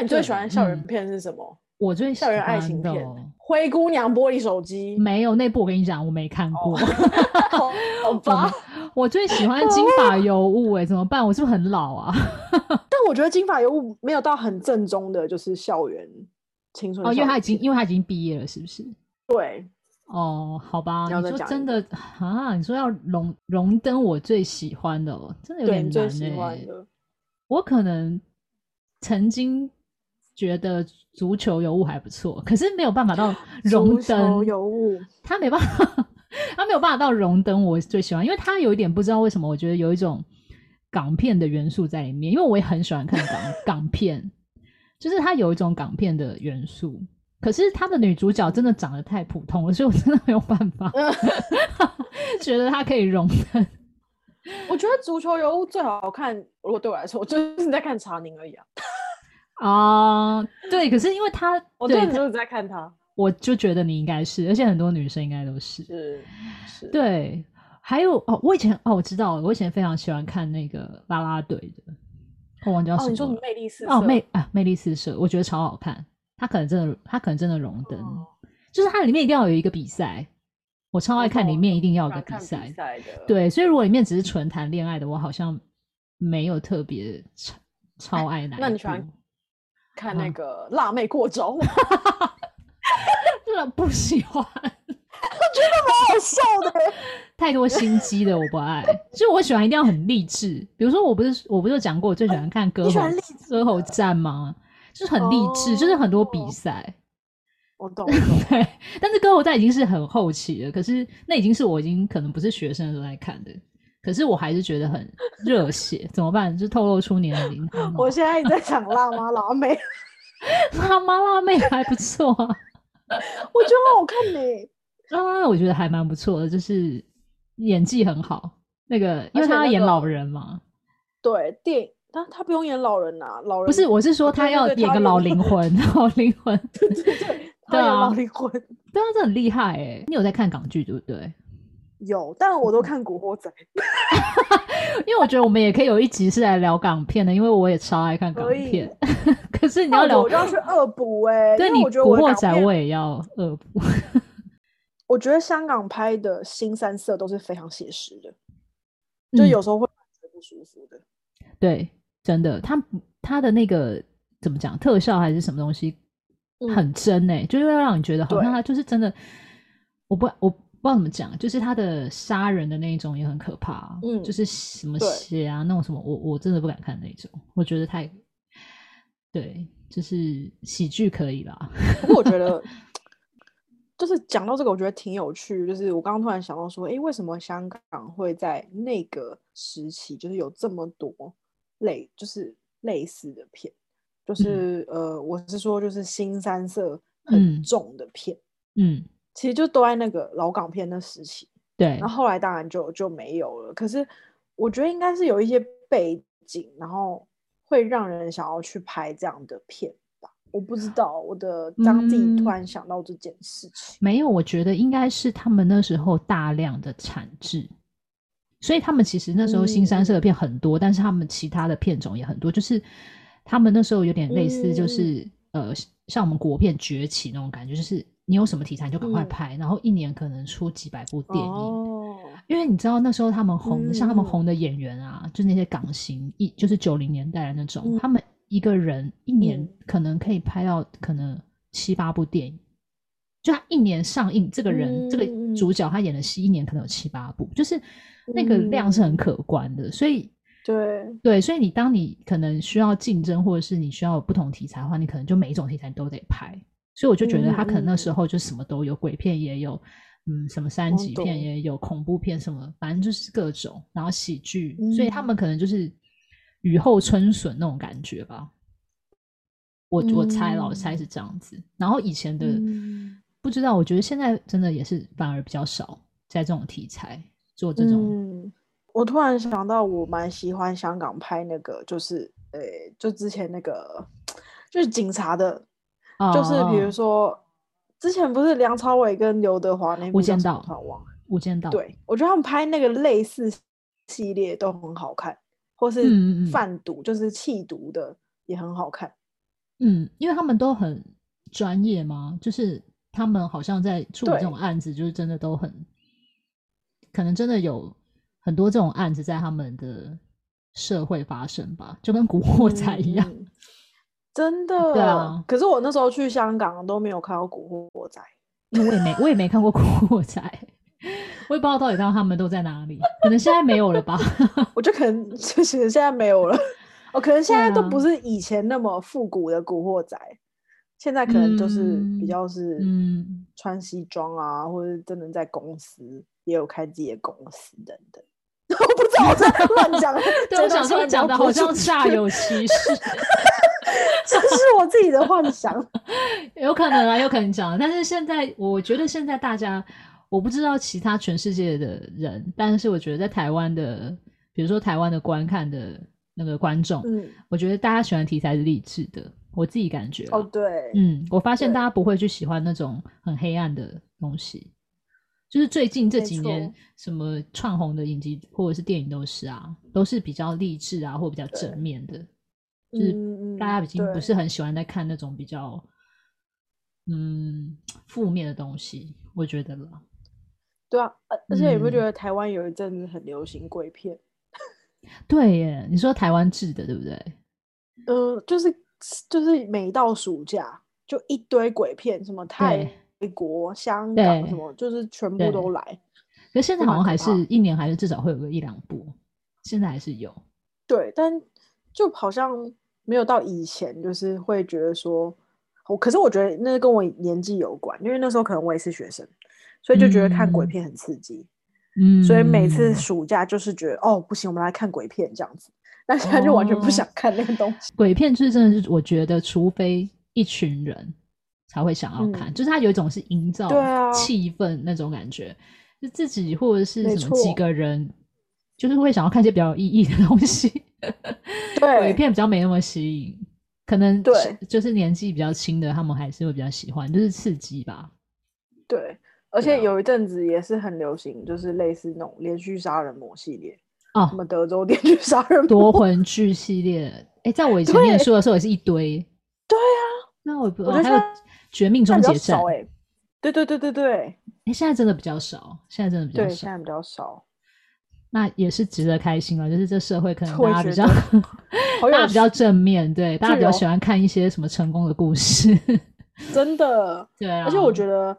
那你最喜欢校园片是什么？嗯、我最喜欢校园爱情片《灰姑娘玻璃手机》没有那部，我跟你讲，我没看过。哦、好 吧我，我最喜欢《金发尤物》哎，怎么办？我是不是很老啊？但我觉得《金发尤物》没有到很正宗的，就是校园青春。哦，因为他已经，因为他已经毕业了，是不是？对。哦，好吧，你说真的啊？你说要荣荣登我最喜欢的，真的有点难哎。我可能曾经觉得足球尤物还不错，可是没有办法到 荣登尤物。他没办法，他没有办法到荣登我最喜欢，因为他有一点不知道为什么，我觉得有一种港片的元素在里面，因为我也很喜欢看港港片，就是他有一种港片的元素。可是他的女主角真的长得太普通了，所以我真的没有办法 觉得她可以荣登。我觉得足球尤物最好看，如果对我来说，我就是在看查宁而已啊。啊，对，可是因为他，我真的就是在看他，我就觉得你应该是，而且很多女生应该都是。是是。对，还有哦，我以前哦，我知道了，我以前非常喜欢看那个啦啦队的，我忘记叫什么。哦，你说魅力四射？哦，魅啊，魅力四射，我觉得超好看。他可能真的，他可能真的荣登，哦、就是它里面一定要有一个比赛，我超爱看里面一定要有个比赛，对，所以如果里面只是纯谈恋爱的，我好像没有特别超超爱男。那你喜欢看那个辣妹过招？真的不喜欢，我觉得蛮好笑的，太多心机的我不爱，就我喜欢一定要很励志，比如说我不是我不是有讲过我最喜欢看歌喉歌喉战吗？就是很励志，oh, 就是很多比赛，我懂。对，但是歌喉战已经是很后期了，可是那已经是我已经可能不是学生的时候在看的，可是我还是觉得很热血。怎么办？就透露出年龄。我现在在想辣妈辣妹，辣妈辣妹还不错啊，我觉得很好看呢。啊，我觉得还蛮不错的，就是演技很好。那个，因为他要演老人嘛，那个、对电影。他他不用演老人呐、啊，老人不是，我是说他要演个老灵魂，老灵魂，对对对，对啊，老灵魂，对啊，这很厉害哎！你有在看港剧对不对？有，但我都看《古惑仔》因为我觉得我们也可以有一集是来聊港片的，因为我也超爱看港片。可是你要聊，我就要去恶补哎。对，你《古惑仔》我也要恶补。我觉得香港拍的新三色都是非常写实的，就有时候会觉得不舒服的。对。真的，他他的那个怎么讲，特效还是什么东西，很真哎、就是会让你觉得好像他就是真的。我不我不知道怎么讲，就是他的杀人的那一种也很可怕，嗯，就是什么血啊那种什么，我我真的不敢看那种，我觉得太对，就是喜剧可以啦。不过我觉得，就是讲到这个，我觉得挺有趣。就是我刚刚突然想到说，哎、欸，为什么香港会在那个时期，就是有这么多？类就是类似的片，就是、嗯、呃，我是说，就是新三色很重的片，嗯，嗯其实就都在那个老港片的时期，对。然后后来当然就就没有了。可是我觉得应该是有一些背景，然后会让人想要去拍这样的片吧。我不知道，我的张自己突然想到这件事情，没有。我觉得应该是他们那时候大量的产制。所以他们其实那时候新三色的片很多，嗯、但是他们其他的片种也很多，就是他们那时候有点类似，就是、嗯、呃，像我们国片崛起那种感觉，就是你有什么题材你就赶快拍，嗯、然后一年可能出几百部电影。哦、因为你知道那时候他们红，嗯、像他们红的演员啊，就那些港星，一就是九零年代的那种，嗯、他们一个人一年可能可以拍到可能七八部电影。就他一年上映，这个人、嗯、这个主角他演的戏一年可能有七八部，就是那个量是很可观的。嗯、所以，对对，所以你当你可能需要竞争，或者是你需要有不同题材的话，你可能就每一种题材都得拍。所以我就觉得他可能那时候就什么都有，嗯、鬼片也有，嗯，什么三级片也有，恐怖片什么，反正就是各种，然后喜剧，嗯、所以他们可能就是雨后春笋那种感觉吧。我我猜了，我猜是这样子。然后以前的。嗯不知道，我觉得现在真的也是反而比较少在这种题材做这种。嗯，我突然想到，我蛮喜欢香港拍那个，就是呃、欸，就之前那个就是警察的，哦、就是比如说之前不是梁朝伟跟刘德华那部《无间道》，忘了《无间道》。对，我觉得他们拍那个类似系列都很好看，或是贩毒，嗯嗯就是弃毒的也很好看。嗯，因为他们都很专业嘛，就是他们好像在处理这种案子，就是真的都很，可能真的有很多这种案子在他们的社会发生吧，就跟古惑仔一样。嗯真的，对啊。可是我那时候去香港都没有看到古惑仔，我也没我也没看过古惑仔，我也不知道到底他们都在哪里，可能现在没有了吧？我觉得可能就是现在没有了，哦，可能现在都不是以前那么复古的古惑仔，现在可能就是比较是嗯穿西装啊，嗯、或者真的在公司也有开自己的公司等等。我不知道我在乱讲，对，我想说讲的好像煞有其事。这是我自己的幻想，有可能啊，有可能讲。但是现在，我觉得现在大家，我不知道其他全世界的人，但是我觉得在台湾的，比如说台湾的观看的那个观众，嗯，我觉得大家喜欢题材是励志的，我自己感觉哦，对，嗯，我发现大家不会去喜欢那种很黑暗的东西，就是最近这几年什么串红的影集或者是电影都是啊，都是比较励志啊，或比较正面的。就是大家已经不是很喜欢在看那种比较嗯负面的东西，我觉得了。对啊，而且你不觉得台湾有一阵子很流行鬼片？对耶，你说台湾制的对不对？呃，就是就是每到暑假就一堆鬼片，什么泰国、香港什么，就是全部都来。可是现在好像还是一年还是至少会有个一两部，现在还是有。对，但就好像。没有到以前，就是会觉得说，我可是我觉得那跟我年纪有关，因为那时候可能我也是学生，所以就觉得看鬼片很刺激，嗯，所以每次暑假就是觉得哦不行，我们来看鬼片这样子，但现在就完全不想看那个东西。哦、鬼片就是真的是，我觉得除非一群人才会想要看，嗯、就是它有一种是营造气氛那种感觉，啊、就自己或者是什么几个人，就是会想要看一些比较有意义的东西。对，鬼片比较没那么吸引，可能对，就是年纪比较轻的，他们还是会比较喜欢，就是刺激吧。对，而且有一阵子也是很流行，就是类似那种连续杀人魔系列啊，什么德州连续杀人魔、夺魂剧系列。哎、欸，在我以前念书的时候也是一堆。对啊，那我不知道还有绝命终结者。哎、欸，对对对对对。哎、欸，现在真的比较少，现在真的比较少，对，现在比较少。那也是值得开心了，就是这社会可能 大家比较，大家比较正面，对，大家比较喜欢看一些什么成功的故事，真的，对啊。而且我觉得，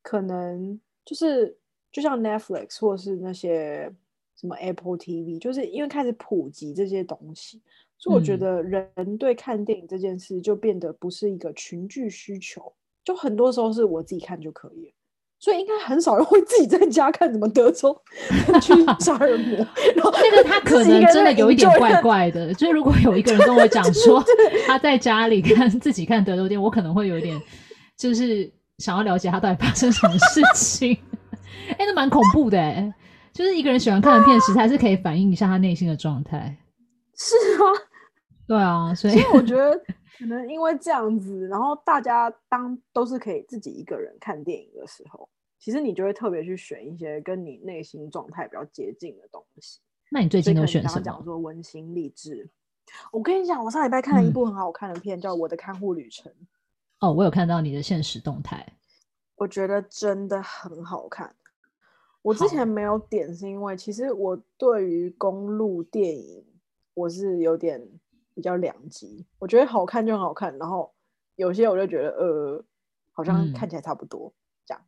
可能就是就像 Netflix 或是那些什么 Apple TV，就是因为开始普及这些东西，所以我觉得人对看电影这件事就变得不是一个群聚需求，就很多时候是我自己看就可以了。所以应该很少人会自己在家看什么德州 去杀人魔，然后这个他可能真的有一点怪怪的。就是如果有一个人跟我讲说他在家里看自己看德州电影，我可能会有一点就是想要了解他到底发生什么事情。哎、欸，那蛮恐怖的哎，就是一个人喜欢看的片，其实还是可以反映一下他内心的状态。是吗？对啊，所以我觉得。可能因为这样子，然后大家当都是可以自己一个人看电影的时候，其实你就会特别去选一些跟你内心状态比较接近的东西。那你最近都选什么？讲说温馨励志。我跟你讲，我上礼拜看了一部很好看的片，嗯、叫《我的看护旅程》。哦，我有看到你的现实动态，我觉得真的很好看。我之前没有点，是因为其实我对于公路电影我是有点。比较两极，我觉得好看就很好看，然后有些我就觉得呃，好像看起来差不多、嗯、这样。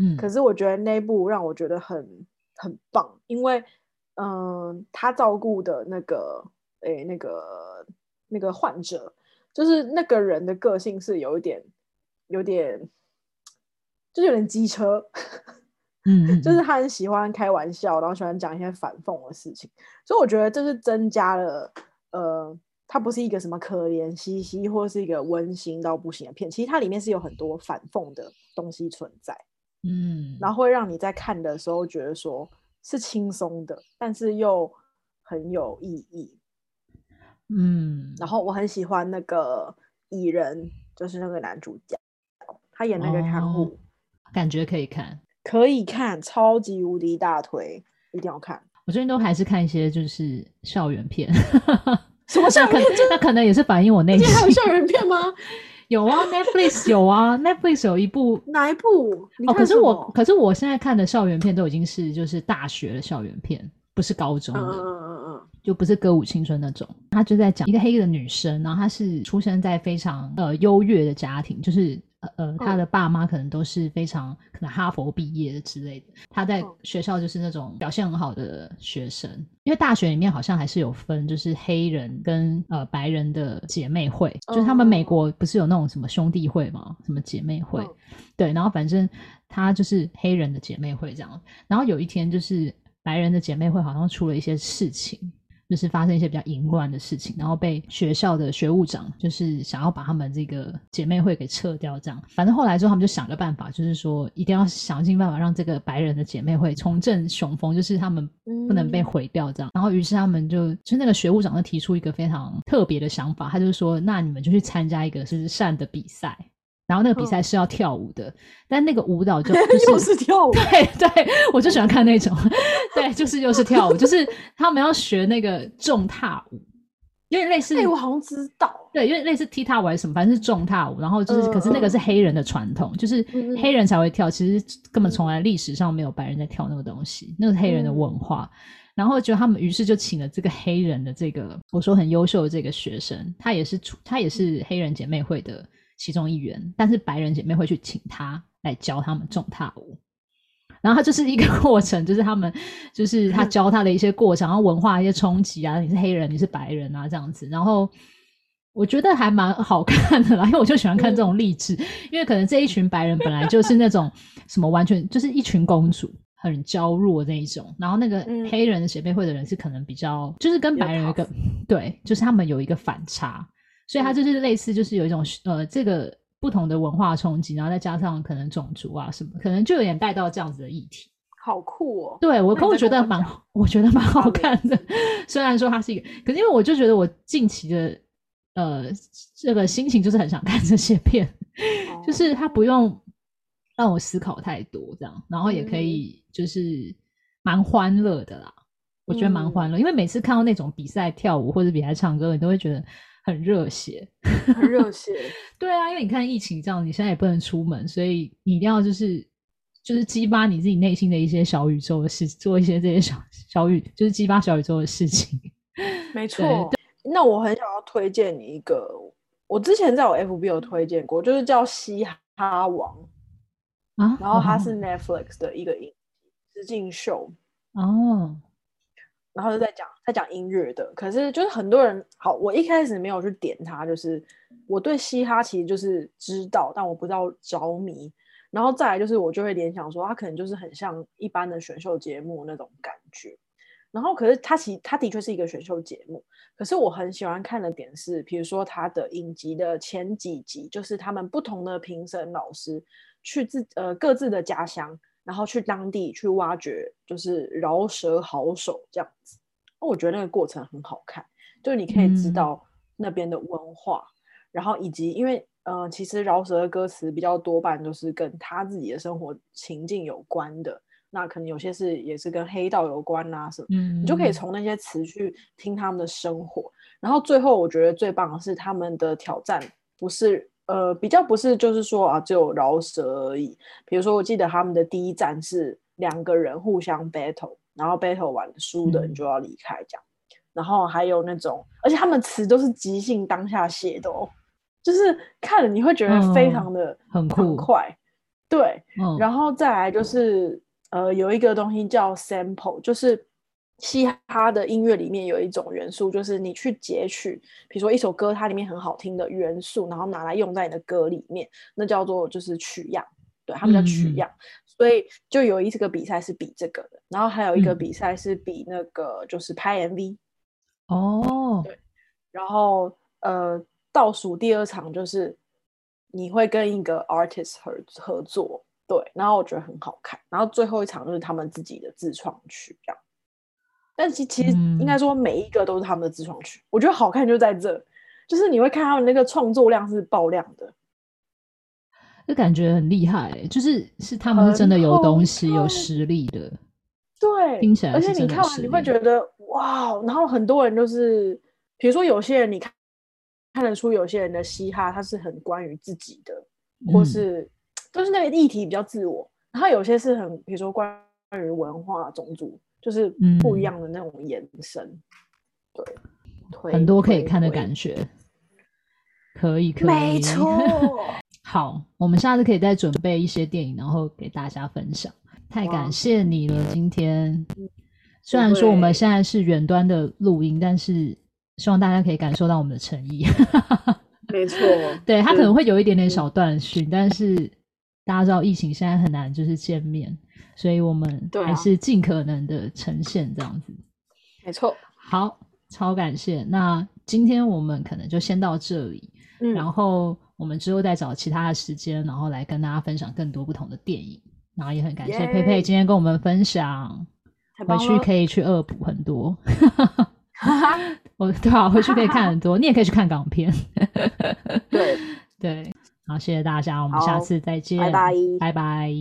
嗯，可是我觉得那部让我觉得很很棒，因为嗯、呃，他照顾的那个诶、欸，那个那个患者，就是那个人的个性是有一点有点，就是有点机车。嗯，就是他很喜欢开玩笑，然后喜欢讲一些反讽的事情，所以我觉得这是增加了呃。它不是一个什么可怜兮兮，或是一个温馨到不行的片，其实它里面是有很多反讽的东西存在，嗯，然后会让你在看的时候觉得说是轻松的，但是又很有意义，嗯，然后我很喜欢那个蚁人，就是那个男主角，他演那个看护，哦，感觉可以看，可以看，超级无敌大推，一定要看。我最近都还是看一些就是校园片。什么校园片？那可能也是反映我内心。还有校园片吗？有啊，Netflix 有啊，Netflix 有一部 哪一部？哦，可是我可是我现在看的校园片都已经是就是大学的校园片，不是高中的。嗯嗯嗯嗯，就不是歌舞青春那种。他就在讲一个黑的女生，然后她是出生在非常呃优越的家庭，就是。呃，他的爸妈可能都是非常可能哈佛毕业的之类的。他在学校就是那种表现很好的学生，因为大学里面好像还是有分，就是黑人跟呃白人的姐妹会，就是他们美国不是有那种什么兄弟会吗？什么姐妹会？对，然后反正他就是黑人的姐妹会这样。然后有一天，就是白人的姐妹会好像出了一些事情。就是发生一些比较淫乱的事情，然后被学校的学务长就是想要把他们这个姐妹会给撤掉，这样。反正后来之后，他们就想个办法，就是说一定要想尽办法让这个白人的姐妹会重振雄风，就是他们不能被毁掉这样。然后于是他们就就那个学务长就提出一个非常特别的想法，他就是说，那你们就去参加一个就是善的比赛。然后那个比赛是要跳舞的，嗯、但那个舞蹈就、就是、又是跳舞，对对，我就喜欢看那种，对，就是又是跳舞，就是他们要学那个重踏舞，有点类似，哎，我好像知道，对，有点类似踢踏舞还是什么，反正是重踏舞，然后就是，呃、可是那个是黑人的传统，就是黑人才会跳，其实根本从来历史上没有白人在跳那个东西，那个是黑人的文化，嗯、然后就他们于是就请了这个黑人的这个我说很优秀的这个学生，他也是他也是黑人姐妹会的。其中一员，但是白人姐妹会去请他来教他们种踏舞，然后他就是一个 过程，就是他们就是他 教他的一些过程，然后文化一些冲击啊，你是黑人，你是白人啊，这样子，然后我觉得还蛮好看的啦，因为我就喜欢看这种励志，因为可能这一群白人本来就是那种什么完全就是一群公主，很娇弱那一种，然后那个黑人的姐妹会的人是可能比较就是跟白人有一个对，就是他们有一个反差。所以它就是类似，就是有一种呃，这个不同的文化冲击，然后再加上可能种族啊什么，可能就有点带到这样子的议题。好酷哦！对我，可我觉得蛮，我觉得蛮好看的。虽然说它是一个，可是因为我就觉得我近期的呃这个心情就是很想看这些片，哦、就是它不用让我思考太多这样，然后也可以就是蛮欢乐的啦。嗯、我觉得蛮欢乐，因为每次看到那种比赛跳舞或者比赛唱歌，你都会觉得。很热血，很热血，对啊，因为你看疫情这样，你现在也不能出门，所以你一定要就是就是激发你自己内心的一些小宇宙的事，做一些这些小小宇，就是激发小宇宙的事情。没错，那我很想要推荐你一个，我之前在我 FB 有推荐过，就是叫《嘻哈王》啊，然后它是 Netflix 的一个影实境秀哦。然后就在讲在讲音乐的，可是就是很多人好，我一开始没有去点他，就是我对嘻哈其实就是知道，但我不知道着迷。然后再来就是我就会联想说，他可能就是很像一般的选秀节目那种感觉。然后可是他其实它的确是一个选秀节目，可是我很喜欢看的点是，比如说他的影集的前几集，就是他们不同的评审老师去自呃各自的家乡。然后去当地去挖掘，就是饶舌好手这样子。那我觉得那个过程很好看，就是你可以知道那边的文化，嗯、然后以及因为呃，其实饶舌的歌词比较多半都是跟他自己的生活情境有关的。那可能有些是也是跟黑道有关啊什么，嗯、你就可以从那些词去听他们的生活。然后最后我觉得最棒的是他们的挑战不是。呃，比较不是，就是说啊，只有饶舌而已。比如说，我记得他们的第一站是两个人互相 battle，然后 battle 完输的人就要离开这样。嗯、然后还有那种，而且他们词都是即兴当下写的哦，就是看了你会觉得非常的很快。对，嗯、然后再来就是呃，有一个东西叫 sample，就是。嘻哈的音乐里面有一种元素，就是你去截取，比如说一首歌，它里面很好听的元素，然后拿来用在你的歌里面，那叫做就是取样，对，他们叫取样。嗯、所以就有一个比赛是比这个的，然后还有一个比赛是比那个就是拍 MV。哦，对，然后呃，倒数第二场就是你会跟一个 artist 合合作，对，然后我觉得很好看，然后最后一场就是他们自己的自创曲这样。但其其实应该说每一个都是他们的自创曲，嗯、我觉得好看就在这，就是你会看他们那个创作量是爆量的，就感觉很厉害，就是是他们是真的有东西、有实力的，对，听起来，而且你看完你会觉得哇，然后很多人就是比如说有些人你看看得出有些人的嘻哈他是很关于自己的，嗯、或是都是那个议题比较自我，然后有些是很比如说关于文化、种族，就是不一样的那种延伸。嗯、对，很多可以看的感觉，可以，可以，没错。好，我们下次可以再准备一些电影，然后给大家分享。太感谢你了，今天。虽然说我们现在是远端的录音，但是希望大家可以感受到我们的诚意。没错，对，他可能会有一点点小断讯，但是大家知道疫情现在很难就是见面，所以我们还是尽可能的呈现这样子。没错，好，超感谢。那今天我们可能就先到这里，嗯，然后我们之后再找其他的时间，然后来跟大家分享更多不同的电影。然后也很感谢佩佩今天跟我们分享。回去可以去恶补很多，我对啊，回去可以看很多。你也可以去看港片，对 对。好，谢谢大家，我们下次再见，拜拜，拜拜。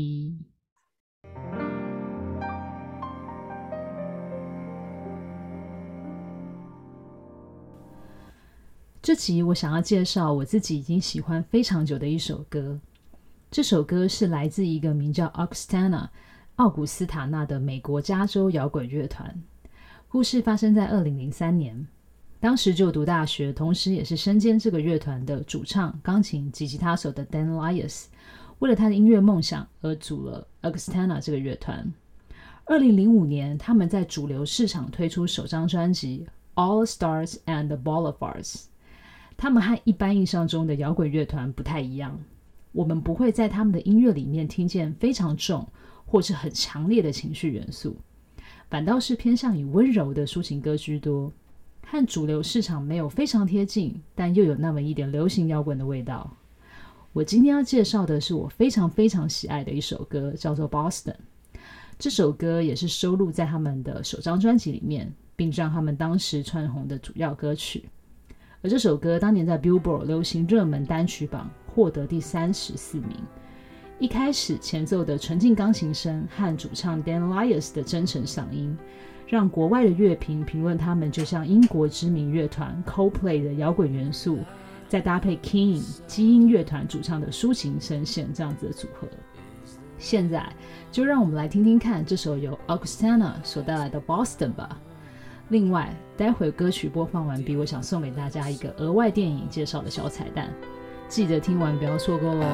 这集我想要介绍我自己已经喜欢非常久的一首歌，这首歌是来自一个名叫 Augustana。奥古斯塔纳的美国加州摇滚乐团，故事发生在二零零三年。当时就读大学，同时也是身兼这个乐团的主唱、钢琴及吉他手的 Dan Lias，为了他的音乐梦想而组了 Augustana 这个乐团。二零零五年，他们在主流市场推出首张专辑《All Stars and Boulevards》。他们和一般印象中的摇滚乐团不太一样，我们不会在他们的音乐里面听见非常重。或是很强烈的情绪元素，反倒是偏向以温柔的抒情歌居多，和主流市场没有非常贴近，但又有那么一点流行摇滚的味道。我今天要介绍的是我非常非常喜爱的一首歌，叫做《Boston》。这首歌也是收录在他们的首张专辑里面，并让他们当时窜红的主要歌曲。而这首歌当年在 Billboard 流行热门单曲榜获得第三十四名。一开始前奏的纯净钢琴声和主唱 Dan Lias 的真诚嗓音，让国外的乐评评论他们就像英国知名乐团 Coldplay 的摇滚元素，再搭配 King 基因乐团主唱的抒情声线这样子的组合。现在就让我们来听听看这首由 Augustana 所带来的 Boston 吧。另外，待会歌曲播放完毕，我想送给大家一个额外电影介绍的小彩蛋。记得听完，不要错过哦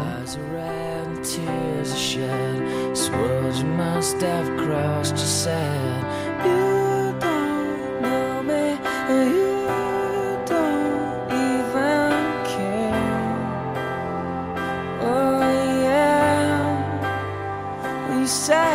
喽。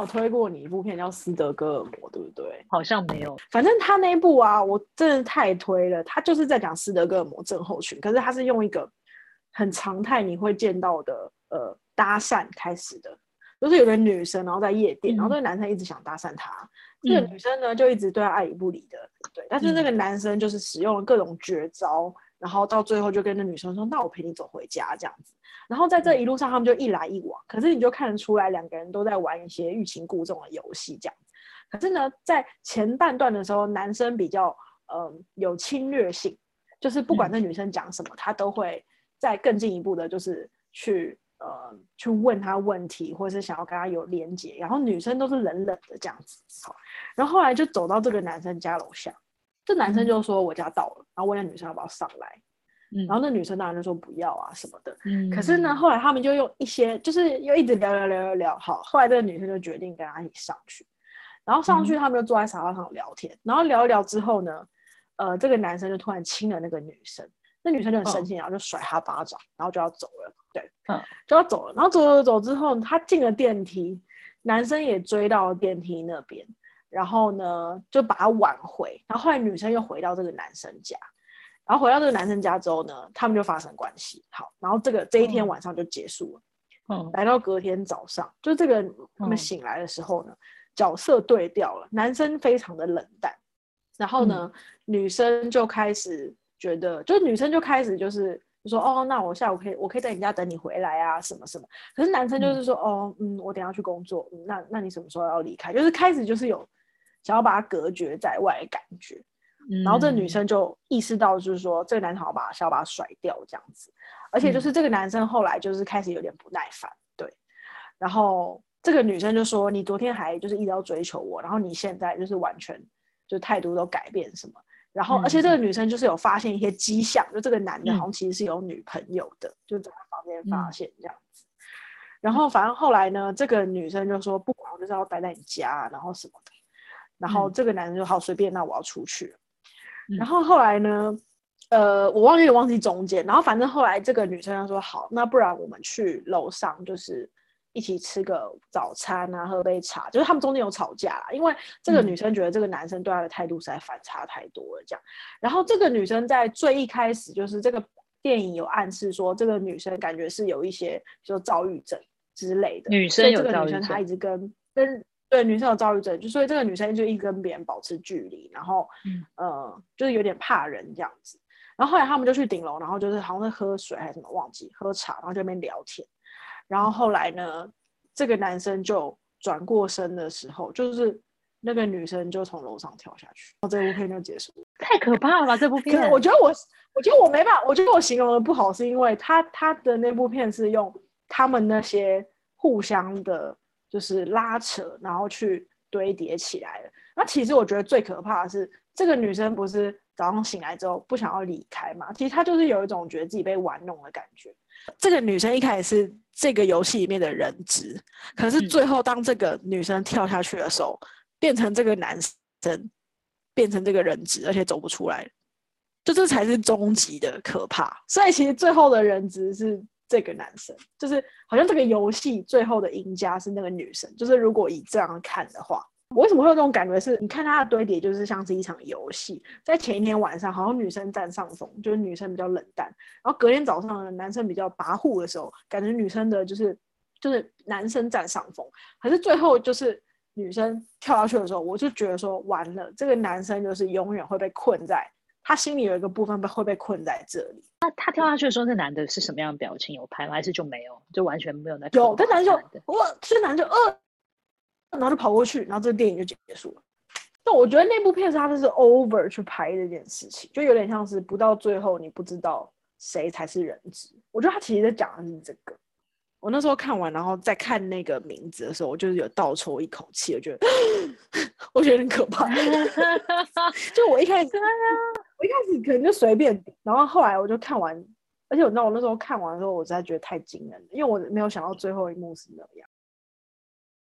有推过你一部片叫《斯德哥尔摩》，对不对？好像没有。反正他那一部啊，我真的太推了。他就是在讲斯德哥尔摩症候群，可是他是用一个很常态你会见到的呃搭讪开始的，就是有个女生然后在夜店，嗯、然后那个男生一直想搭讪她，这、嗯、个女生呢就一直对他爱理不理的，对。但是那个男生就是使用了各种绝招，然后到最后就跟那女生说：“那我陪你走回家。”这样子。然后在这一路上，他们就一来一往，可是你就看得出来，两个人都在玩一些欲擒故纵的游戏，这样子。可是呢，在前半段的时候，男生比较嗯、呃、有侵略性，就是不管那女生讲什么，嗯、他都会再更进一步的，就是去呃去问他问题，或者是想要跟他有连接。然后女生都是冷冷的这样子。好，然后后来就走到这个男生家楼下，这男生就说我家到了，然后问那女生要不要上来。然后那女生当然就说不要啊什么的，嗯，可是呢，后来他们就用一些，就是又一直聊聊聊聊聊，好，后来这个女生就决定跟他一起上去，然后上去他们就坐在沙发上聊天，嗯，然后聊一聊之后呢，呃，这个男生就突然亲了那个女生，那女生就很生气，然后就甩他巴掌，然后就要走了，对，嗯，就要走了，然后走走走之后，他进了电梯，男生也追到了电梯那边，然后呢就把他挽回，然后后来女生又回到这个男生家。然后回到这个男生家之后呢，他们就发生关系。好，然后这个这一天晚上就结束了。嗯，来到隔天早上，就这个他们醒来的时候呢，嗯、角色对调了。男生非常的冷淡，然后呢，嗯、女生就开始觉得，就是女生就开始就是就说，哦，那我下午可以，我可以在你家等你回来啊，什么什么。可是男生就是说，嗯、哦，嗯，我等下去工作，嗯、那那你什么时候要离开？就是开始就是有想要把他隔绝在外的感觉。嗯、然后这女生就意识到，就是说这个男生好把想要把他甩掉这样子。而且就是这个男生后来就是开始有点不耐烦，对。然后这个女生就说，你昨天还就是一直要追求我，然后你现在就是完全。就态度都改变什么，然后而且这个女生就是有发现一些迹象，嗯、就这个男的好像其实是有女朋友的，嗯、就在他房间发现这样子。嗯、然后反正后来呢，这个女生就说不管，我就是要待在你家，然后什么的。然后这个男生就好随便，那我要出去。嗯、然后后来呢，呃，我忘记忘记中间，然后反正后来这个女生就说好，那不然我们去楼上就是。一起吃个早餐啊，喝杯茶，就是他们中间有吵架啦，因为这个女生觉得这个男生对她的态度实在反差太多了，这样。然后这个女生在最一开始，就是这个电影有暗示说，这个女生感觉是有一些，就躁郁症之类的。女生有这个女生她一直跟跟对女生有躁郁症，就所以这个女生就一直跟别人保持距离，然后、嗯、呃，就是有点怕人这样子。然后后来他们就去顶楼，然后就是好像是喝水还是什么忘记喝茶，然后就那边聊天。然后后来呢，这个男生就转过身的时候，就是那个女生就从楼上跳下去，然后这部片就结束。太可怕了吧，这部片！我觉得我，我觉得我没办法，我觉得我形容的不好，是因为他他的那部片是用他们那些互相的，就是拉扯，然后去堆叠起来的。那其实我觉得最可怕的是，这个女生不是早上醒来之后不想要离开嘛？其实她就是有一种觉得自己被玩弄的感觉。这个女生一开始是这个游戏里面的人质，可是最后当这个女生跳下去的时候，嗯、变成这个男生，变成这个人质，而且走不出来，就这才是终极的可怕。所以其实最后的人质是这个男生，就是好像这个游戏最后的赢家是那个女生。就是如果以这样看的话。我为什么会有这种感觉是？是你看它的堆叠，就是像是一场游戏。在前一天晚上，好像女生占上风，就是女生比较冷淡；然后隔天早上，男生比较跋扈的时候，感觉女生的就是就是男生占上风。可是最后就是女生跳下去的时候，我就觉得说完了，这个男生就是永远会被困在他心里有一个部分被会被困在这里。那他跳下去的时候，那男的是什么样的表情？有拍吗？还是就没有？就完全没有那？有，这男就我，这男就呃。然后就跑过去，然后这个电影就结束了。但我觉得那部片是他就是 over 去拍这件事情，就有点像是不到最后你不知道谁才是人质。我觉得他其实在讲的是这个。我那时候看完，然后再看那个名字的时候，我就是有倒抽一口气，我觉得 我觉得很可怕。就我一开始，我一开始可能就随便，然后后来我就看完，而且我知道我那时候看完的时候，我实在觉得太惊人了，因为我没有想到最后一幕是那样。